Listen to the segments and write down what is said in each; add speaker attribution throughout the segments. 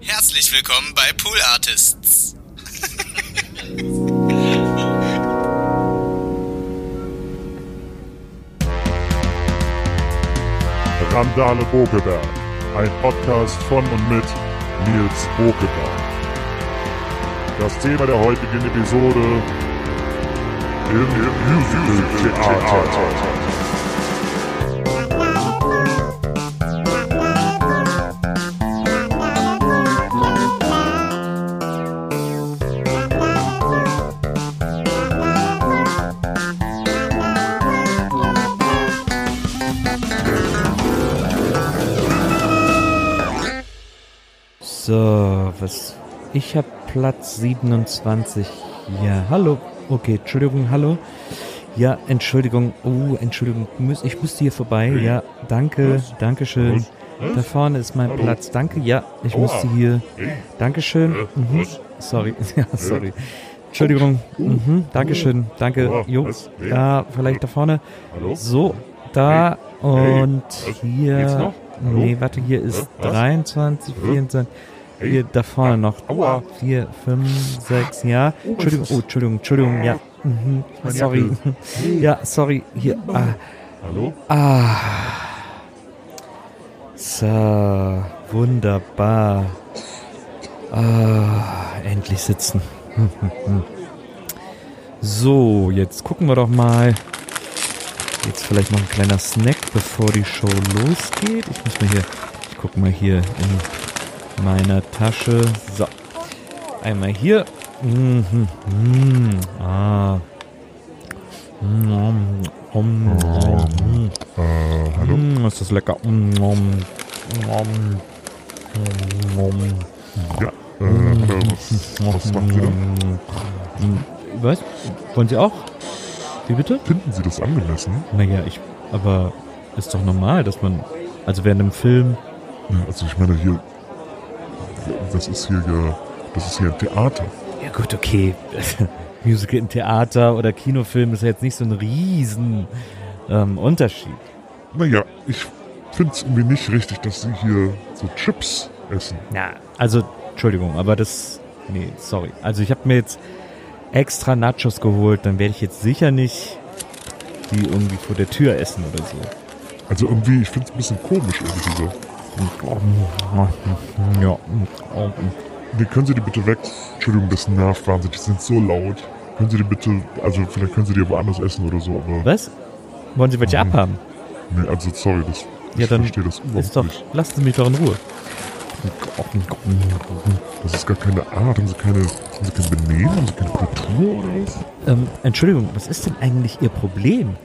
Speaker 1: Herzlich willkommen bei Pool Artists.
Speaker 2: Randale Bokeberg, ein Podcast von und mit Nils Bokeberg. Das Thema der heutigen Episode im Musical-Theater.
Speaker 3: So, was? Ich habe Platz 27. Ja, hallo. Okay, Entschuldigung, hallo. Ja, Entschuldigung. Oh, Entschuldigung. Ich müsste hier vorbei. Ja, danke, danke schön. Da vorne ist mein Platz. Danke, ja, ich müsste hier. Dankeschön. Mhm. Sorry, ja, sorry. Entschuldigung. Mhm. Dankeschön. Danke. Jo. Ja, vielleicht da vorne. So, da und hier. Nee, warte, hier ist 23, 24. Hier da vorne noch.
Speaker 2: Aua.
Speaker 3: 4, 5, 6, ja. Entschuldigung, oh, Entschuldigung, Entschuldigung, ja. Mhm. Sorry. Ja, sorry. Hier. Ah.
Speaker 2: Hallo?
Speaker 3: Ah. So, wunderbar. Ah, endlich sitzen. So, jetzt gucken wir doch mal. Jetzt vielleicht noch ein kleiner Snack, bevor die Show losgeht. Ich muss mal hier, ich guck mal hier in meiner Tasche. So, einmal hier. Mhm, mhm. Ah. Mm, mm, mm.
Speaker 2: Äh, hallo?
Speaker 3: Mm, ist das lecker. Mm, mm, mm, mm,
Speaker 2: Ja, äh, hallo, was, was macht ihr
Speaker 3: mm. Was? Wollen Sie auch? Wie bitte?
Speaker 2: Finden Sie das angemessen?
Speaker 3: Naja, ich. Aber ist doch normal, dass man. Also während einem Film.
Speaker 2: Ja, also ich meine hier, das ist hier ja, das ist hier ein Theater.
Speaker 3: Ja, gut, okay. Musical im Theater oder Kinofilm ist ja jetzt nicht so ein riesen ähm, Unterschied.
Speaker 2: Naja, ich finde es irgendwie nicht richtig, dass Sie hier so Chips essen.
Speaker 3: Ja, also, Entschuldigung, aber das. Nee, sorry. Also, ich habe mir jetzt extra Nachos geholt, dann werde ich jetzt sicher nicht die irgendwie vor der Tür essen oder so.
Speaker 2: Also irgendwie, ich finde es ein bisschen komisch irgendwie so.
Speaker 3: Ja.
Speaker 2: Nee, können Sie die bitte weg? Entschuldigung, das nervt wahnsinnig, die sind so laut. Können Sie die bitte, also vielleicht können Sie die woanders essen oder so, aber
Speaker 3: Was? Wollen Sie welche abhaben?
Speaker 2: nee, also sorry, das, ich
Speaker 3: Ja, dann
Speaker 2: verstehe das überhaupt
Speaker 3: Ist doch,
Speaker 2: nicht.
Speaker 3: lassen Sie mich doch in Ruhe.
Speaker 2: Das ist gar keine Art, haben Sie keine, haben Sie kein Benehmen, haben Sie keine Kultur oder was?
Speaker 3: Ähm, Entschuldigung, was ist denn eigentlich Ihr Problem?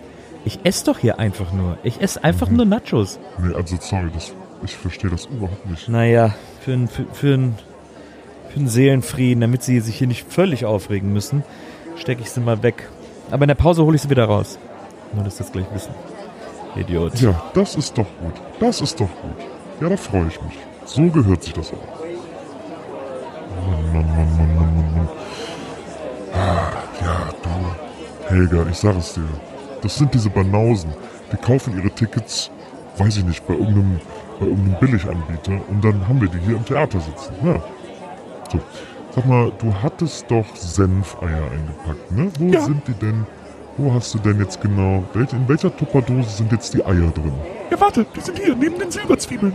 Speaker 3: Ich esse doch hier einfach nur. Ich esse einfach nur Nachos.
Speaker 2: Nee, also sorry, das, ich verstehe das überhaupt nicht.
Speaker 3: Naja, für einen für, für ein, für Seelenfrieden, damit Sie sich hier nicht völlig aufregen müssen, stecke ich sie mal weg. Aber in der Pause hole ich sie wieder raus. Nur, dass Sie das gleich wissen. Idiot.
Speaker 2: Ja, das ist doch gut. Das ist doch gut. Ja, da freue ich mich. So gehört sich das auch. Mann, Mann, Mann, Mann, Mann, Mann, Mann. Ah, ja, du. Helga, ich sag es dir. Das sind diese Banausen. Die kaufen ihre Tickets, weiß ich nicht, bei irgendeinem, bei irgendeinem Billiganbieter und dann haben wir die hier im Theater sitzen. Ja. So. Sag mal, du hattest doch Senfeier eingepackt, ne? Wo
Speaker 4: Ja.
Speaker 2: sind die denn? Wo hast du denn jetzt genau? In welcher Tupperdose sind jetzt die Eier drin?
Speaker 4: Ja, warte, die sind hier, neben den Silberzwiebeln.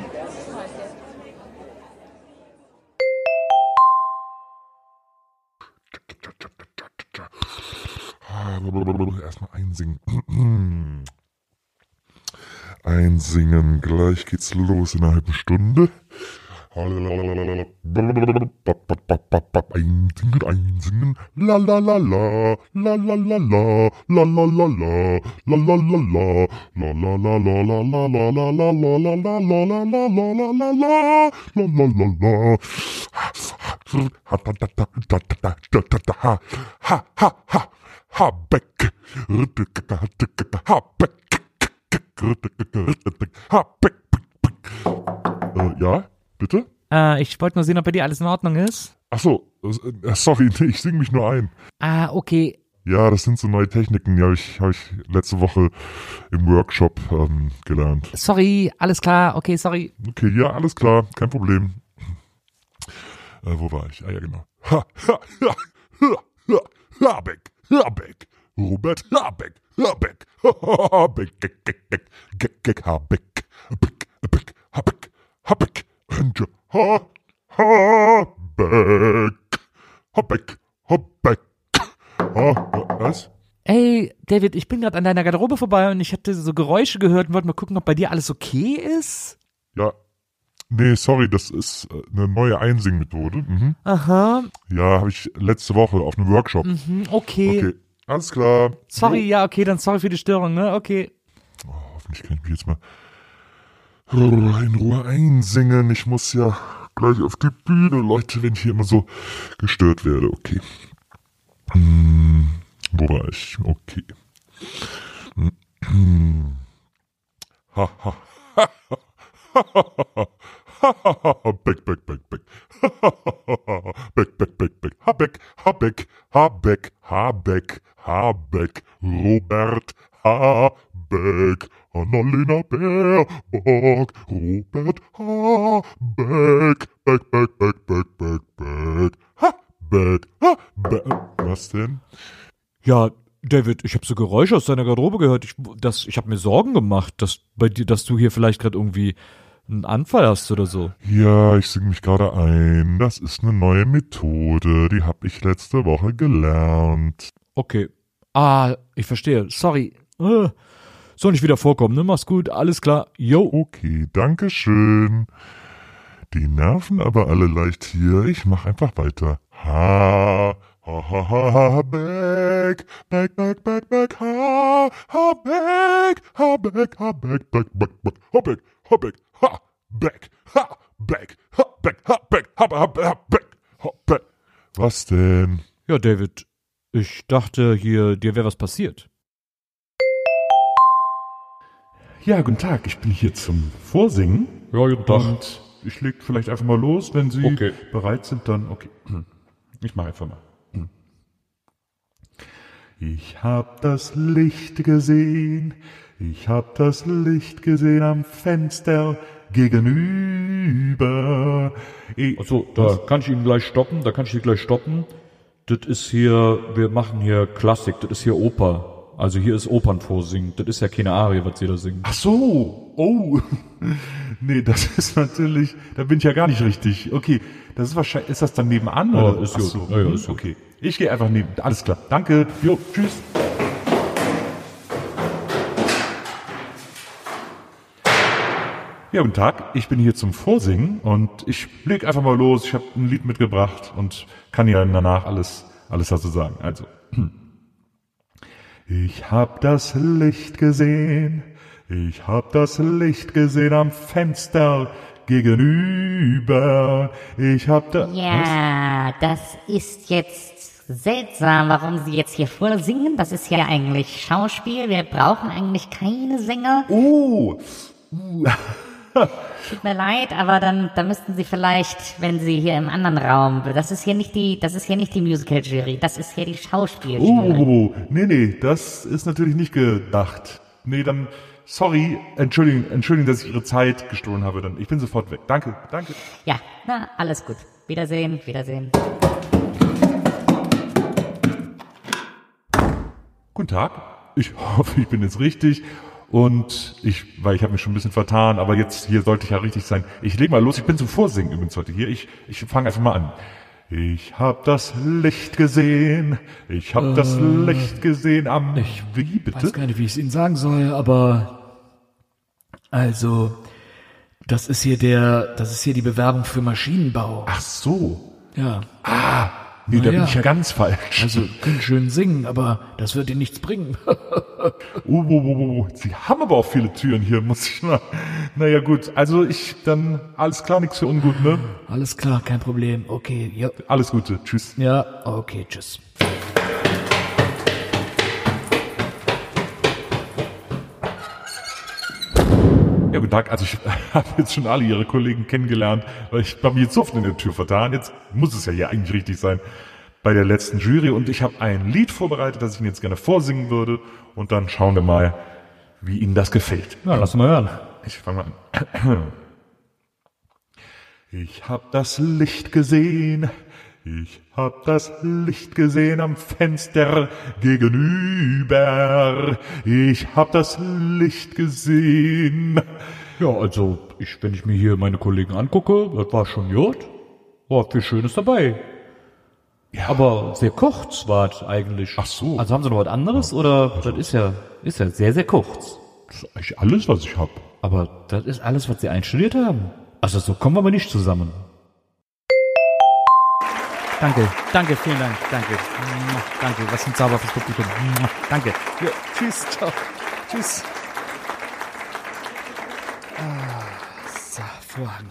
Speaker 2: Erstmal einsingen. Einsingen. Gleich geht's los in einer halben Stunde. Einsingen, einsingen. La la la la. La la la la. La la la la. La la la la. La la la la la la la la la la la la la la la la la la la. La la la. Ha da da ha. Ha ha ha. Habeck. Habeck. Äh, ja, bitte?
Speaker 3: Ah, ich wollte nur sehen, ob bei dir alles in Ordnung ist.
Speaker 2: Ach so, äh, sorry, ich singe mich nur ein.
Speaker 3: Ah, okay.
Speaker 2: Ja, das sind so neue Techniken, die habe ich, hab ich letzte Woche im Workshop ähm, gelernt.
Speaker 3: Sorry, alles klar. Okay, sorry.
Speaker 2: Okay, ja, alles klar, kein Problem. Äh, wo war ich? Ah ja, genau. Ha, ha, ha, ha, ha, Habeck, Habeck, Robert Habeck, Habeck, Habeck, Habeck, Habeck, Habeck, Habeck, Habeck, und Ha, Habeck, Habeck, Habeck, Ha, was?
Speaker 3: Ey, David, ich bin gerade an deiner Garderobe vorbei und ich hatte so Geräusche gehört und wollte mal gucken, ob bei dir alles okay ist.
Speaker 2: Ja, nee, sorry, das ist äh, eine neue Einsingmethode. Mhm.
Speaker 3: Aha,
Speaker 2: Ja, habe ich letzte Woche auf einem Workshop.
Speaker 3: mhm, okay.
Speaker 2: Okay, alles klar.
Speaker 3: Sorry, ja, okay, dann sorry für die Störung, ne? Okay.
Speaker 2: Oh, hoffentlich kann ich mich jetzt mal in Ruhe einsingen. Ich muss ja gleich auf die Bühne, Leute, wenn ich hier immer so gestört werde. Okay. Hm, wo war ich? Okay. Hm. Ha, ha, ha, ha, ha, ha, ha, Beck, Beck, Beck, Beck. Beck, Beck, Beck, Beck. Habeck, Habeck, Habeck, Habeck, Habeck, Robert Habeck, Annalena Baerbock, Robert Habeck, Beck, Beck, Beck, Beck, Beck, Beck, Habeck, Habeck. Was denn?
Speaker 3: Ja, David, ich habe so Geräusche aus deiner Garderobe gehört. Ich, das, ich habe mir Sorgen gemacht, dass bei dir, dass du hier vielleicht gerade irgendwie einen Anfall hast oder so.
Speaker 2: Ja, ich singe mich gerade ein. Das ist eine neue Methode, die habe ich letzte Woche gelernt.
Speaker 3: Okay. Ah, ich verstehe. Sorry. Äh, soll nicht wieder vorkommen, ne? Mach's gut. Alles klar. Yo.
Speaker 2: Okay, danke schön. Die nerven aber alle leicht hier. Ich mach einfach weiter. Ha, ha, ha, ha, ha, back, back, back, back, back, ha, ha, back, ha, back, ha, back, back, back, back, ha, back, ha, back, ha, back, ha, back, ha, back, ha, back, ha, ha, ha, back, ha, back. Was denn?
Speaker 3: Ja, David, ich dachte hier, dir wäre was passiert.
Speaker 5: Ja, guten Tag. Ich bin hier zum Vorsingen.
Speaker 3: Ja, guten
Speaker 5: Und ich leg vielleicht einfach mal los, wenn Sie
Speaker 3: Okay.
Speaker 5: bereit sind, dann okay. Ich mache einfach mal. Ich hab das Licht gesehen, ich hab das Licht gesehen am Fenster gegenüber. Ich,
Speaker 3: Achso, da kann ich ihn gleich stoppen, da kann ich ihn gleich stoppen. Das ist hier, wir machen hier Klassik, das ist hier Oper. Also hier ist Opernvorsingen, das ist ja keine Arie, was sie da singen.
Speaker 5: Ach so, oh. nee, das ist natürlich, da bin ich ja gar nicht richtig. Okay, das ist wahrscheinlich, ist das dann nebenan?
Speaker 3: Ja,
Speaker 5: oder?
Speaker 3: ist
Speaker 5: Ach
Speaker 3: gut.
Speaker 5: so,
Speaker 3: Ja, ja,
Speaker 5: hm,
Speaker 3: ist gut.
Speaker 5: Okay, ich gehe einfach neben, alles klar. Danke, jo, tschüss. Ja, guten Tag, ich bin hier zum Vorsingen und ich leg einfach mal los. Ich habe ein Lied mitgebracht und kann ja danach alles, alles dazu sagen. Also, ich hab das Licht gesehen, ich hab das Licht gesehen am Fenster gegenüber. Ich hab da...
Speaker 6: Ja, das ist jetzt seltsam, warum Sie jetzt hier vorsingen. Das ist ja eigentlich Schauspiel. Wir brauchen eigentlich keine Sänger.
Speaker 5: Oh,
Speaker 6: Tut mir leid, aber dann, dann müssten Sie vielleicht, wenn Sie hier im anderen Raum, das ist hier nicht die, das ist hier nicht die Musical-Jury, das ist hier die Schauspiel-Jury.
Speaker 5: oh, nee, nee, das ist natürlich nicht gedacht. Nee, dann, sorry, entschuldigen, entschuldigen, dass ich Ihre Zeit gestohlen habe. Dann, ich bin sofort weg. Danke, danke.
Speaker 6: Ja, na, alles gut. Wiedersehen, Wiedersehen.
Speaker 5: Guten Tag. Ich hoffe, ich bin jetzt richtig. Und ich, weil ich habe mich schon ein bisschen vertan, aber jetzt hier sollte ich ja richtig sein. Ich leg mal los. Ich bin zum Vorsingen übrigens heute hier. Ich, ich fange einfach mal an. Ich hab das Licht gesehen. Ich hab das Licht gesehen am.
Speaker 3: ich
Speaker 5: wie bitte?
Speaker 3: weiß gar nicht, wie ich es Ihnen sagen soll, aber also das ist hier der, das ist hier die Bewerbung für Maschinenbau.
Speaker 5: Ach so.
Speaker 3: Ja,
Speaker 5: Nee, da
Speaker 3: Na
Speaker 5: bin
Speaker 3: ja.
Speaker 5: ich ja ganz falsch.
Speaker 3: also können schön singen, aber das wird Ihnen nichts bringen.
Speaker 5: Oh, oh, oh, oh. Sie haben aber auch viele Türen hier, muss ich mal. Naja, gut. Also ich, dann alles klar, nichts für ungut, ne?
Speaker 3: Alles klar, kein Problem. Okay, ja,
Speaker 5: Alles Gute. Tschüss.
Speaker 3: ja, okay, tschüss.
Speaker 5: Ja, guten Tag. Also ich habe jetzt schon alle Ihre Kollegen kennengelernt, weil ich habe mich jetzt so oft in der Tür vertan. Jetzt muss es ja hier eigentlich richtig sein bei der letzten Jury. Und ich habe ein Lied vorbereitet, das ich Ihnen jetzt gerne vorsingen würde. Und dann schauen wir mal, wie Ihnen das gefällt.
Speaker 3: Na, lass mal hören.
Speaker 5: Ich fange mal an.
Speaker 4: Ich hab das Licht gesehen, ich hab das Licht gesehen am Fenster gegenüber. Ich hab das Licht gesehen.
Speaker 7: Ja, also, ich, wenn ich mir hier meine Kollegen angucke, das war schon gut. War viel Schönes dabei. Ja. Aber sehr kurz war es eigentlich.
Speaker 4: Ach so.
Speaker 7: Also haben sie noch was anderes oder das ist ja, ist ja sehr, sehr kurz.
Speaker 4: Das ist eigentlich alles, was ich hab.
Speaker 7: Aber das ist alles, was sie einstudiert haben. Also so kommen wir aber nicht zusammen.
Speaker 3: Danke, danke, vielen Dank, danke. Danke, was ein Zauber fürs Publikum. Danke. Ja, tschüss, ciao. Tschüss. Ah, so, Vorhang.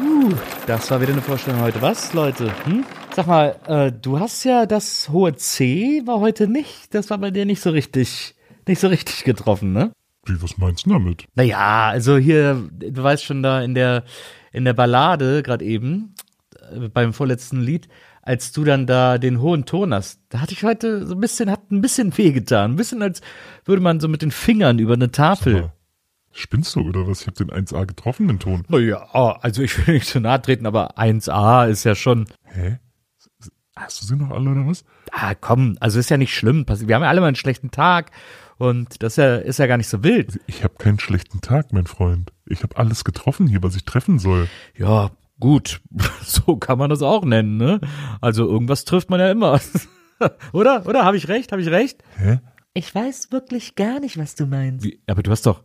Speaker 3: Uh, das war wieder eine Vorstellung heute. Was, Leute? Hm? Sag mal, äh, du hast ja das hohe C, war heute nicht. Das war bei dir nicht so richtig, nicht so richtig getroffen, ne?
Speaker 2: Wie, was meinst du damit?
Speaker 3: Naja, also hier, du weißt schon da in der, in der Ballade gerade eben, beim vorletzten Lied, als du dann da den hohen Ton hast, da hatte ich heute so ein bisschen, hat ein bisschen wehgetan. Ein bisschen als würde man so mit den Fingern über eine Tafel.
Speaker 2: Spinnst du oder was? Ich hab den 1A getroffen, den Ton.
Speaker 3: Naja, also ich will nicht zu nahe treten, aber 1A ist ja schon,
Speaker 2: Hä? Hast du sie noch alle oder was?
Speaker 3: ah komm, also ist ja nicht schlimm. Wir haben ja alle mal einen schlechten Tag und das ist ja, ist ja gar nicht so wild.
Speaker 2: Ich hab keinen schlechten Tag, mein Freund. Ich hab alles getroffen hier, was ich treffen soll.
Speaker 3: Ja, gut, so kann man das auch nennen, ne? Also irgendwas trifft man ja immer. oder? Oder? Habe ich recht? Habe ich recht?
Speaker 2: Hä?
Speaker 3: Ich weiß wirklich gar nicht, was du meinst.
Speaker 7: Wie, aber du hast doch,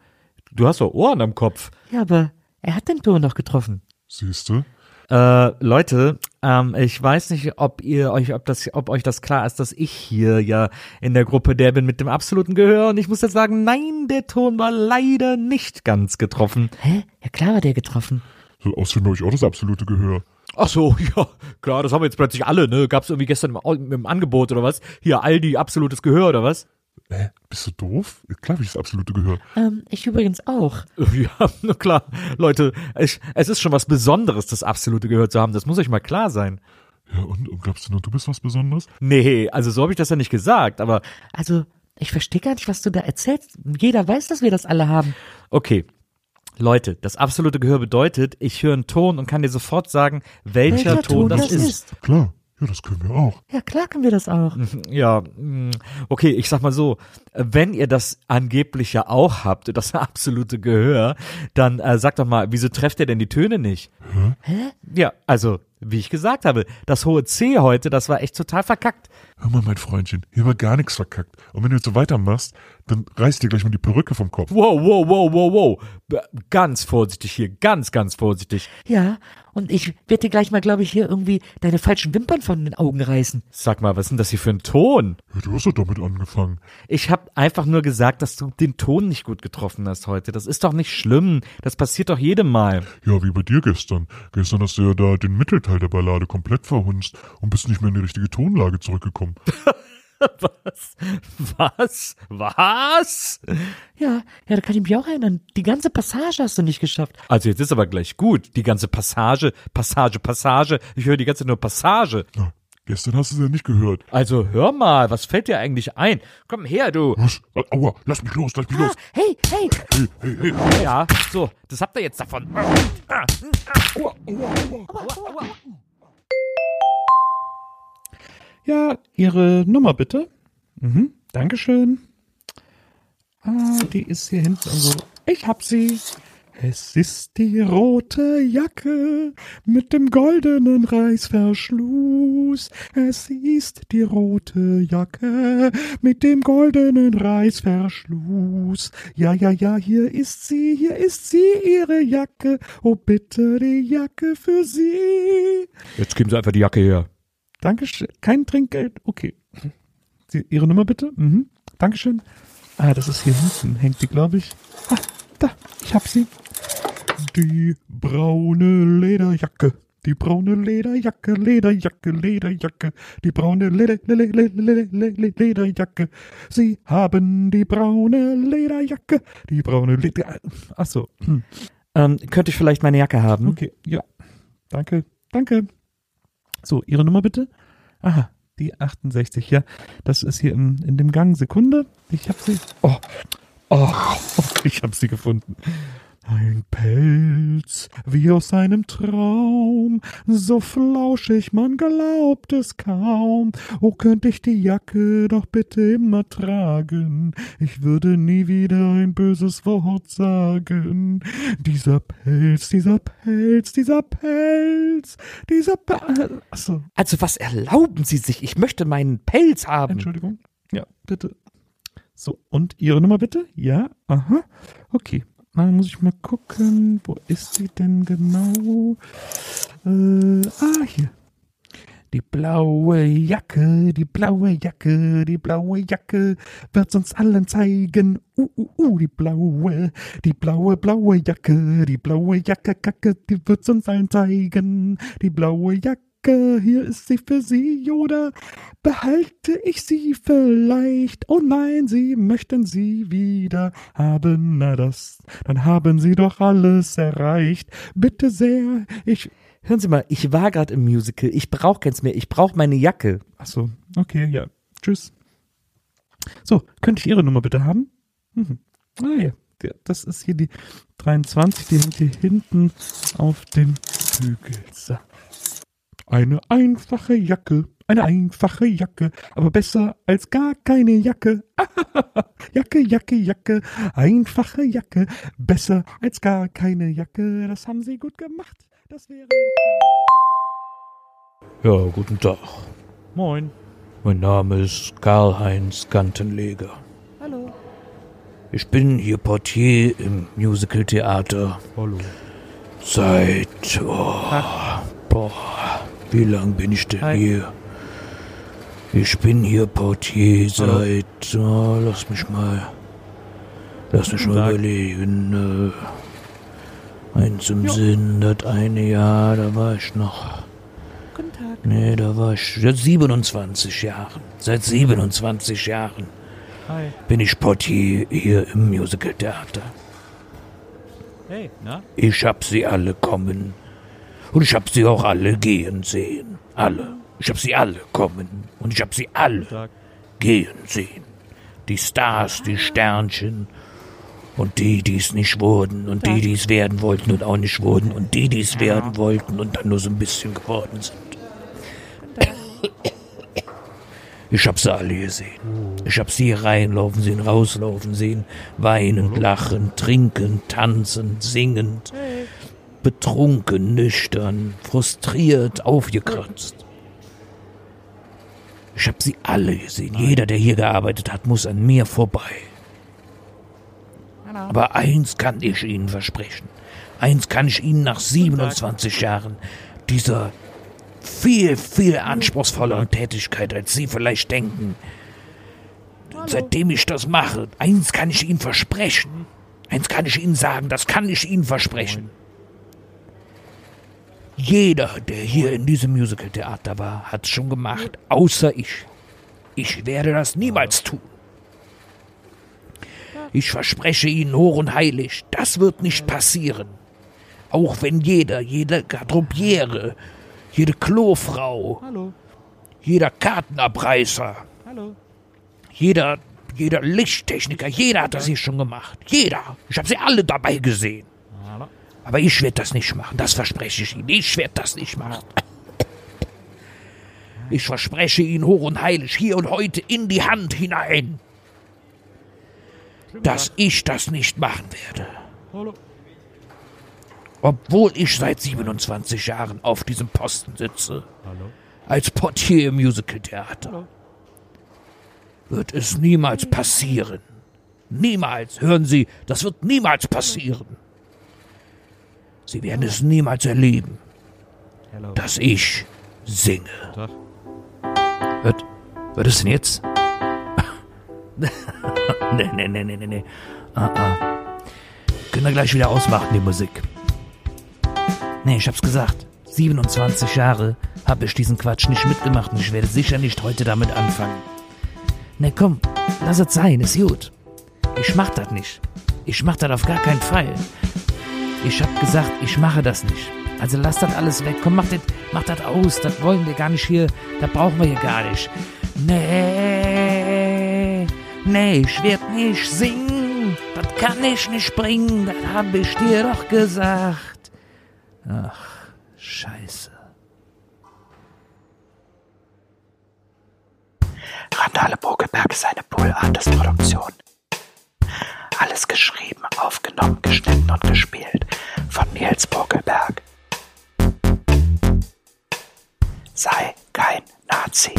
Speaker 7: du hast doch Ohren am Kopf.
Speaker 3: Ja, aber er hat den Ton doch getroffen.
Speaker 2: Siehst du?
Speaker 3: Äh, Leute, ähm, ich weiß nicht, ob ihr euch, ob das, ob euch das klar ist, dass ich hier ja in der Gruppe der bin mit dem absoluten Gehör und ich muss jetzt sagen, nein, der Ton war leider nicht ganz getroffen. Hä? Ja klar war der getroffen.
Speaker 2: So aussehen habe ich auch das absolute Gehör.
Speaker 7: Ach so, ja, klar, das haben wir jetzt plötzlich alle, ne? Gab's irgendwie gestern im, im Angebot oder was? Hier, Aldi, absolutes Gehör oder was?
Speaker 2: Hä? Bist du doof? Klar hab ich das absolute Gehör.
Speaker 3: Ähm, ich übrigens auch.
Speaker 7: Ja, na klar. Leute, es, es ist schon was Besonderes, das absolute Gehör zu haben. Das muss euch mal klar sein.
Speaker 2: Ja, und, und glaubst du nur, du bist was Besonderes?
Speaker 7: Nee, also so habe ich das ja nicht gesagt, aber
Speaker 3: Also, ich verstehe gar nicht, was du da erzählst. Jeder weiß, dass wir das alle haben.
Speaker 7: okay. Leute, das absolute Gehör bedeutet, ich höre einen Ton und kann dir sofort sagen, welcher,
Speaker 3: Welcher
Speaker 7: Ton, das, ist.
Speaker 2: Klar. Ja, das können wir auch.
Speaker 3: Ja, klar können wir das auch.
Speaker 7: Ja, mm, okay, ich sag mal so, wenn ihr das angeblich ja auch habt, das absolute Gehör, dann äh, sagt doch mal, wieso trefft ihr denn die Töne nicht?
Speaker 3: Hä?
Speaker 7: Ja, also, wie ich gesagt habe, das hohe C heute, das war echt total verkackt.
Speaker 2: Hör mal, mein Freundchen, hier war gar nichts verkackt. Und wenn du jetzt so weitermachst, dann reißt dir gleich mal die Perücke vom Kopf.
Speaker 7: Wow, wow, wow, wow, wow. Ganz vorsichtig hier, ganz, ganz vorsichtig.
Speaker 3: Ja, und ich werde dir gleich mal, glaube ich, hier irgendwie deine falschen Wimpern von den Augen reißen.
Speaker 7: Sag mal, was ist denn das hier für ein Ton?
Speaker 2: Ja, du hast doch damit angefangen.
Speaker 7: Ich habe einfach nur gesagt, dass du den Ton nicht gut getroffen hast heute. Das ist doch nicht schlimm. Das passiert doch jedem Mal.
Speaker 2: Ja, wie bei dir gestern. Gestern hast du ja da den Mittelteil der Ballade komplett verhunzt und bist nicht mehr in die richtige Tonlage zurückgekommen.
Speaker 7: Was? Was? Was?
Speaker 3: Ja, ja, da kann ich mich auch erinnern. Die ganze Passage hast du nicht geschafft.
Speaker 7: Also jetzt ist aber gleich gut. Die ganze Passage, Passage, Passage. Ich höre die ganze Zeit nur Passage.
Speaker 2: Na, gestern hast du es ja nicht gehört.
Speaker 7: Also hör mal, was fällt dir eigentlich ein? Komm her, du.
Speaker 2: Was? Aua, lass mich los, lass mich los.
Speaker 3: Hey, hey,
Speaker 2: Hey, hey, hey.
Speaker 7: Ja, so, das habt ihr jetzt davon.
Speaker 5: Ja, Ihre Nummer bitte. Mhm, Dankeschön. Ah, die ist hier hinten irgendwo. Ich hab sie. Es ist die rote Jacke mit dem goldenen Reißverschluss. Es ist die rote Jacke mit dem goldenen Reißverschluss. Ja, ja, ja, hier ist sie, hier ist sie, Ihre Jacke. Oh, bitte die Jacke für Sie.
Speaker 7: Jetzt geben Sie einfach die Jacke her.
Speaker 5: Dankeschön. Kein Trinkgeld. Okay. Sie, Ihre Nummer bitte? Mhm. Dankeschön. Ah, das ist hier hinten. Hängt die, glaube ich. Ah, da. Ich hab sie. Die braune Lederjacke. Die braune Lederjacke, Lederjacke, Lederjacke. Die braune Leder, Leder, Leder, Leder, Leder, Lederjacke. Sie haben die braune Lederjacke. Die braune Leder... Ach so. Hm.
Speaker 3: ähm, könnte ich vielleicht meine Jacke haben?
Speaker 5: Okay, ja. Danke, danke. So, Ihre Nummer bitte? Aha, die 68, ja. Das ist hier im, in dem Gang. Sekunde. Ich hab sie. Oh. Oh, ich hab sie gefunden. Ein Pelz wie aus einem Traum, so flauschig, man glaubt es kaum. Oh, könnte ich die Jacke doch bitte immer tragen, ich würde nie wieder ein böses Wort sagen. Dieser Pelz, dieser Pelz, dieser Pelz, dieser Pelz.
Speaker 7: Also was erlauben Sie sich? Ich möchte meinen Pelz haben.
Speaker 5: Entschuldigung. Ja, bitte. So, und Ihre Nummer bitte? Ja, aha. Okay. Dann muss ich mal gucken, wo ist sie denn genau? Äh, ah, hier. Die blaue Jacke, die blaue Jacke, die blaue Jacke wird's uns allen zeigen. Uh, uh, uh, die blaue, die blaue, blaue Jacke, die blaue Jacke, Kacke, die wird's uns allen zeigen. Die blaue Jacke, hier ist sie für Sie, oder behalte ich sie vielleicht? Oh nein, Sie möchten sie wieder haben, na das, dann haben Sie doch alles erreicht. Bitte sehr, ich,
Speaker 7: Hören Sie mal, ich war gerade im Musical. Ich brauche keins mehr. Ich brauche meine Jacke.
Speaker 5: ach so, okay, ja, tschüss. So, könnte ich Ihre Nummer bitte haben? Mhm. Ah ja, das ist hier die 23, die hängt hier hinten auf dem Bügel. So. Eine einfache Jacke, eine einfache Jacke, aber besser als gar keine Jacke. Jacke, Jacke, Jacke, einfache Jacke, besser als gar keine Jacke. Das haben Sie gut gemacht. Das wäre.
Speaker 8: Ja, guten Tag.
Speaker 7: Moin.
Speaker 8: Mein Name ist Karl-Heinz Gantenleger.
Speaker 7: Hallo.
Speaker 8: Ich bin hier Portier im Musicaltheater
Speaker 7: Hallo.
Speaker 8: seit. Oh, boah, wie lang bin ich denn
Speaker 7: Hi.
Speaker 8: hier? Ich bin hier Portier seit. Oh, lass mich mal. Lass mich mal überlegen. Äh, eins im Sinn, das eine Jahr, da war ich noch.
Speaker 7: Guten Tag.
Speaker 8: Nee, da war ich seit 27 Jahren. Seit 27 Jahren
Speaker 7: Hi.
Speaker 8: bin ich Portier hier im Musicaltheater.
Speaker 7: Hey, na?
Speaker 8: Ich hab sie alle kommen. Und ich hab sie auch alle gehen sehen. Alle. Ich hab sie alle kommen. Und ich hab sie alle gehen sehen. Die Stars, die Sternchen. Und die, die es nicht wurden. Und die, die es werden wollten und auch nicht wurden. Und die, die es werden wollten und dann nur so ein bisschen geworden sind. Ich hab sie alle gesehen. Ich hab sie reinlaufen sehen, rauslaufen sehen, weinend, lachen, trinken, tanzen, singend, betrunken, nüchtern, frustriert, aufgekratzt. Ich hab sie alle gesehen. Jeder, der hier gearbeitet hat, muss an mir vorbei. Aber eins kann ich Ihnen versprechen. Eins kann ich Ihnen nach 27 Jahren dieser viel, viel anspruchsvolleren Tätigkeit, als Sie vielleicht denken. Seitdem ich das mache, eins kann ich Ihnen versprechen. Eins kann ich Ihnen sagen, das kann ich Ihnen versprechen. Jeder, der hier in diesem Musical-Theater war, hat's schon gemacht, außer ich. Ich werde das niemals tun. Ich verspreche Ihnen hoch und heilig, das wird nicht passieren. Auch wenn jeder, jede Garderobiere, jede Klofrau,
Speaker 7: Hallo.
Speaker 8: jeder Kartenabreißer,
Speaker 7: Hallo.
Speaker 8: jeder, jeder Lichttechniker, jeder hat das hier schon gemacht. Jeder. Ich habe sie alle dabei gesehen. Aber ich werde das nicht machen, das verspreche ich Ihnen. Ich werde das nicht machen. Ich verspreche Ihnen hoch und heilig, hier und heute in die Hand hinein, dass ich das nicht machen werde. Obwohl ich seit 27 Jahren auf diesem Posten sitze, als Portier im Musicaltheater, wird es niemals passieren. Niemals, hören Sie, das wird niemals passieren. Sie werden es niemals erleben, dass ich singe. Was? Was ist denn jetzt? nee, nee, nee, nee, nee. Ah, ah. Können wir gleich wieder ausmachen, die Musik. Nee, ich hab's gesagt. 27 Jahre habe ich diesen Quatsch nicht mitgemacht und ich werde sicher nicht heute damit anfangen. Nee, komm, lass es sein, ist gut. Ich mach das nicht. Ich mach das auf gar keinen Fall. Ich hab gesagt, ich mache das nicht. Also lass das alles weg. Komm, mach das, mach das aus. Das wollen wir gar nicht hier. Das brauchen wir hier gar nicht. Nee, nee, ich werd nicht singen. Das
Speaker 9: kann ich nicht bringen. Das hab ich dir doch gesagt. Ach, scheiße.
Speaker 8: Randale Bogeberg ist eine Pull-Artist-Produktion alles geschrieben, aufgenommen, geschnitten und gespielt von Nils Buckelberg. Sei kein Nazi.